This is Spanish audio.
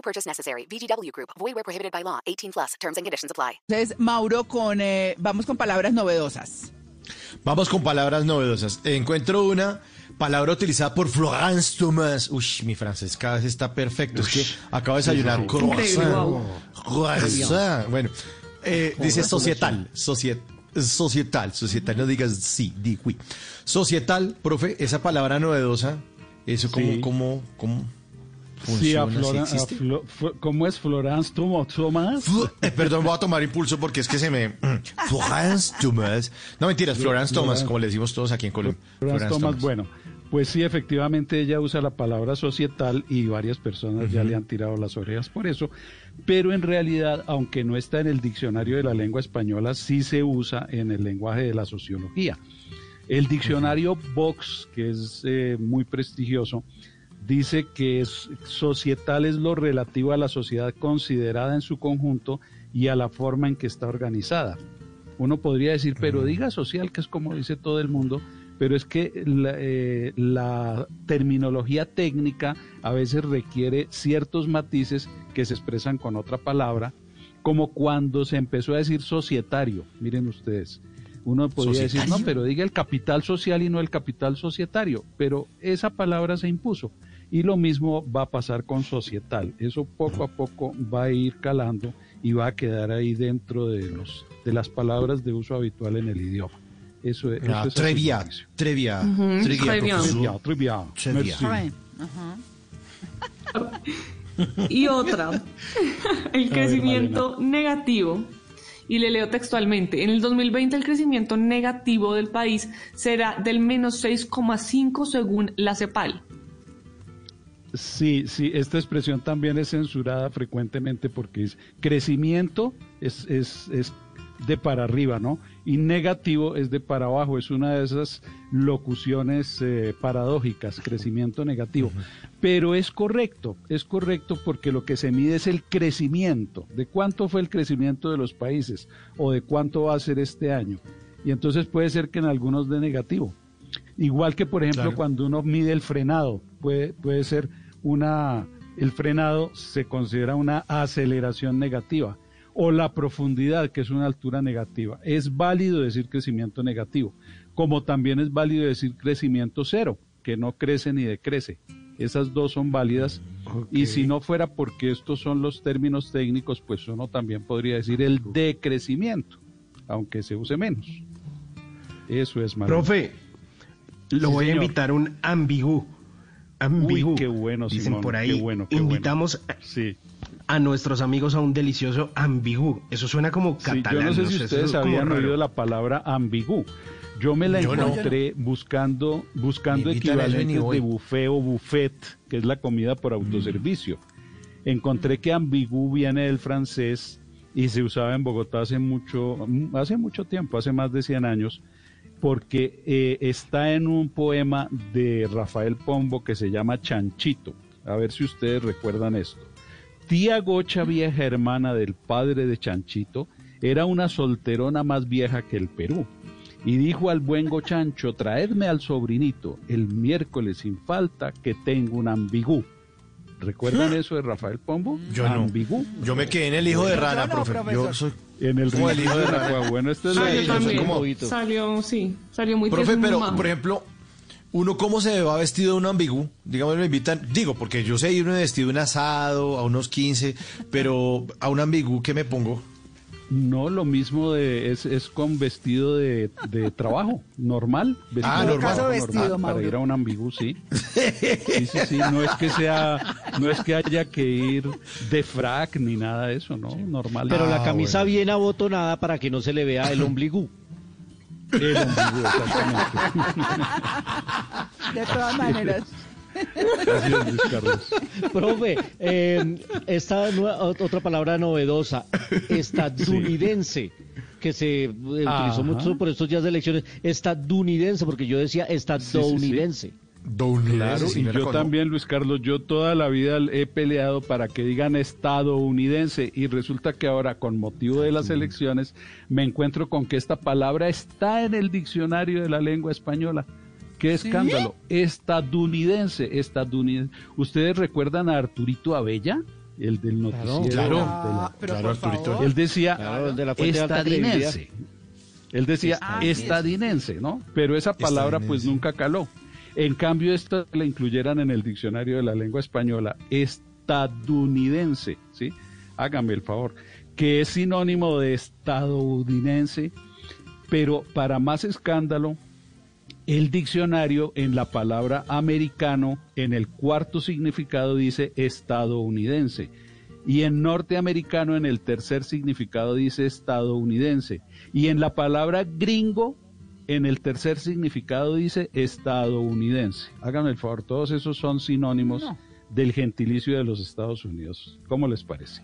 No purchase necessary. VGW Group. Void where prohibited by law. 18 plus. Terms and conditions apply. Entonces, Mauro, con, eh, vamos con palabras novedosas. Vamos con palabras novedosas. Encuentro una palabra utilizada por Florence Thomas. Uy, mi francés cada vez está perfecto. Es que acabo de desayunar croissant. Croissant. Bueno, eh, dice societal. Societ societal. Societal. No digas sí, di oui. Societal, profe, esa palabra novedosa, eso como, Sí. como, como Sí, a Flora- ¿sí existe? Flo- ¿Cómo es Florence Thomas? Eh, perdón, voy a tomar impulso porque es que se me... Florence Thomas. No, mentiras, Florence Thomas, como le decimos todos aquí en Colombia. Florence Thomas, bueno, pues sí, efectivamente ella usa la palabra societal y varias personas ya le han tirado las orejas por eso, pero en realidad, aunque no está en el diccionario de la lengua española, sí se usa en el lenguaje de la sociología. El diccionario Vox, que es eh, muy prestigioso, dice que es, societal es lo relativo a la sociedad considerada en su conjunto y a la forma en que está organizada. Uno podría decir, pero diga social, que es como dice todo el mundo, pero es que la, eh, la terminología técnica a veces requiere ciertos matices que se expresan con otra palabra, como cuando se empezó a decir societario, miren ustedes. Uno podría decir, no, pero diga el capital social y no el capital societario, pero esa palabra se impuso. Y lo mismo va a pasar con societal. Eso poco a poco va a ir calando y va a quedar ahí dentro de los de las palabras de uso habitual en el idioma. Eso, es- Ah, eso es trevia, trevia. profesor. Trivia, trivia. Trivia. Merci. Y otra, el crecimiento negativo. Y le leo textualmente, en el 2020 el crecimiento negativo del país será del menos 6,5 según la CEPAL. Sí, sí, esta expresión también es censurada frecuentemente porque es crecimiento es, es, es de para arriba, ¿no? Y negativo es de para abajo, es una de esas locuciones eh, paradójicas, crecimiento negativo. Pero es correcto, es correcto porque lo que se mide es el crecimiento, de cuánto fue el crecimiento de los países o de cuánto va a ser este año. Y entonces puede ser que en algunos de negativo. Igual que, por ejemplo, Claro. cuando uno mide el frenado, puede, puede ser una, el frenado se considera una aceleración negativa o la profundidad, que es una altura negativa. Es válido decir crecimiento negativo, como también es válido decir crecimiento cero, que no crece ni decrece. Esas dos son válidas. Y si no fuera porque estos son los términos técnicos, pues uno también podría decir el decrecimiento, aunque se use menos. Eso es malo. Profe, lo Sí, voy a invitar a un ambigú. Ambigú. Uy, qué bueno, Dicen Simón, por qué ahí. bueno, qué bueno. invitamos a- Sí. a nuestros amigos a un delicioso ambigú. Eso suena como Sí, catalán. yo no sé si ustedes habían oído la palabra ambigú. Yo me la Yo no. encontré buscando, buscando equivalentes de buffet o buffet, que es la comida por autoservicio. Encontré que ambigú viene del francés y se usaba en Bogotá hace mucho, hace mucho tiempo, hace más de 100 años, porque eh, está en un poema de Rafael Pombo que se llama Chanchito. A ver si ustedes recuerdan esto. Tía Gocha, vieja hermana del padre de Chanchito, era una solterona más vieja que el Perú. Y dijo al buen Gochancho, traedme al sobrinito el miércoles sin falta que tengo un ambigú. ¿Recuerdan eso de Rafael Pombo? Yo no. Ambigú. Yo me quedé en el hijo de rana, no, profe. profesor. Yo soy... En el Como el hijo de Rana. Bueno, esta es Ah, yo también. como- Salió, sí, salió muy Profe, pero, por ejemplo, uno cómo se va vestido de un ambigú, digamos, me invitan, digo, porque yo sé irme vestido de un asado a unos 15, pero a un ambigú, ¿qué me pongo? No, lo mismo de, es, es con vestido de, de trabajo, normal. Vestido Ah, de normal. trabajo Caso vestido, normal, Mauro. Para ir a un ambigú, sí. Sí, sí, sí, no es que sea, no es que haya que ir de frac ni nada de eso, ¿no? Normal. Pero la Ah, camisa bueno. bien abotonada para que no se le vea el ombligo. El ambigú, exactamente. De todas maneras. Luis Carlos. Profe, eh, esta otra palabra novedosa, estadounidense, que se eh, Ajá. utilizó mucho por estos días de elecciones, estadounidense, porque yo decía estadounidense. Claro, y yo también, Luis Carlos, yo toda la vida he peleado para que digan estadounidense y resulta que ahora, con motivo de las elecciones, me encuentro con que esta palabra está en el diccionario de la lengua española. ¡Qué escándalo! Estadounidense, estadounidense. ¿Ustedes recuerdan a Arturito Abella? El del noticiero. claro. de la- Ah, pero claro, Arturito. él decía Claro, el de la de estadinense. Él decía Ah, estadinense, ¿no? Pero esa palabra pues nunca caló. En cambio, esta la incluyeran en el diccionario de la lengua española, estadounidense, ¿sí? Hágame el favor, que es sinónimo de estadounidense, pero para más escándalo, el diccionario en la palabra americano, en el cuarto significado dice estadounidense. Y en norteamericano, en el tercer significado dice estadounidense. Y en la palabra gringo, en el tercer significado dice estadounidense. Háganme el favor, todos esos son sinónimos del gentilicio de los Estados Unidos. ¿Cómo les parece?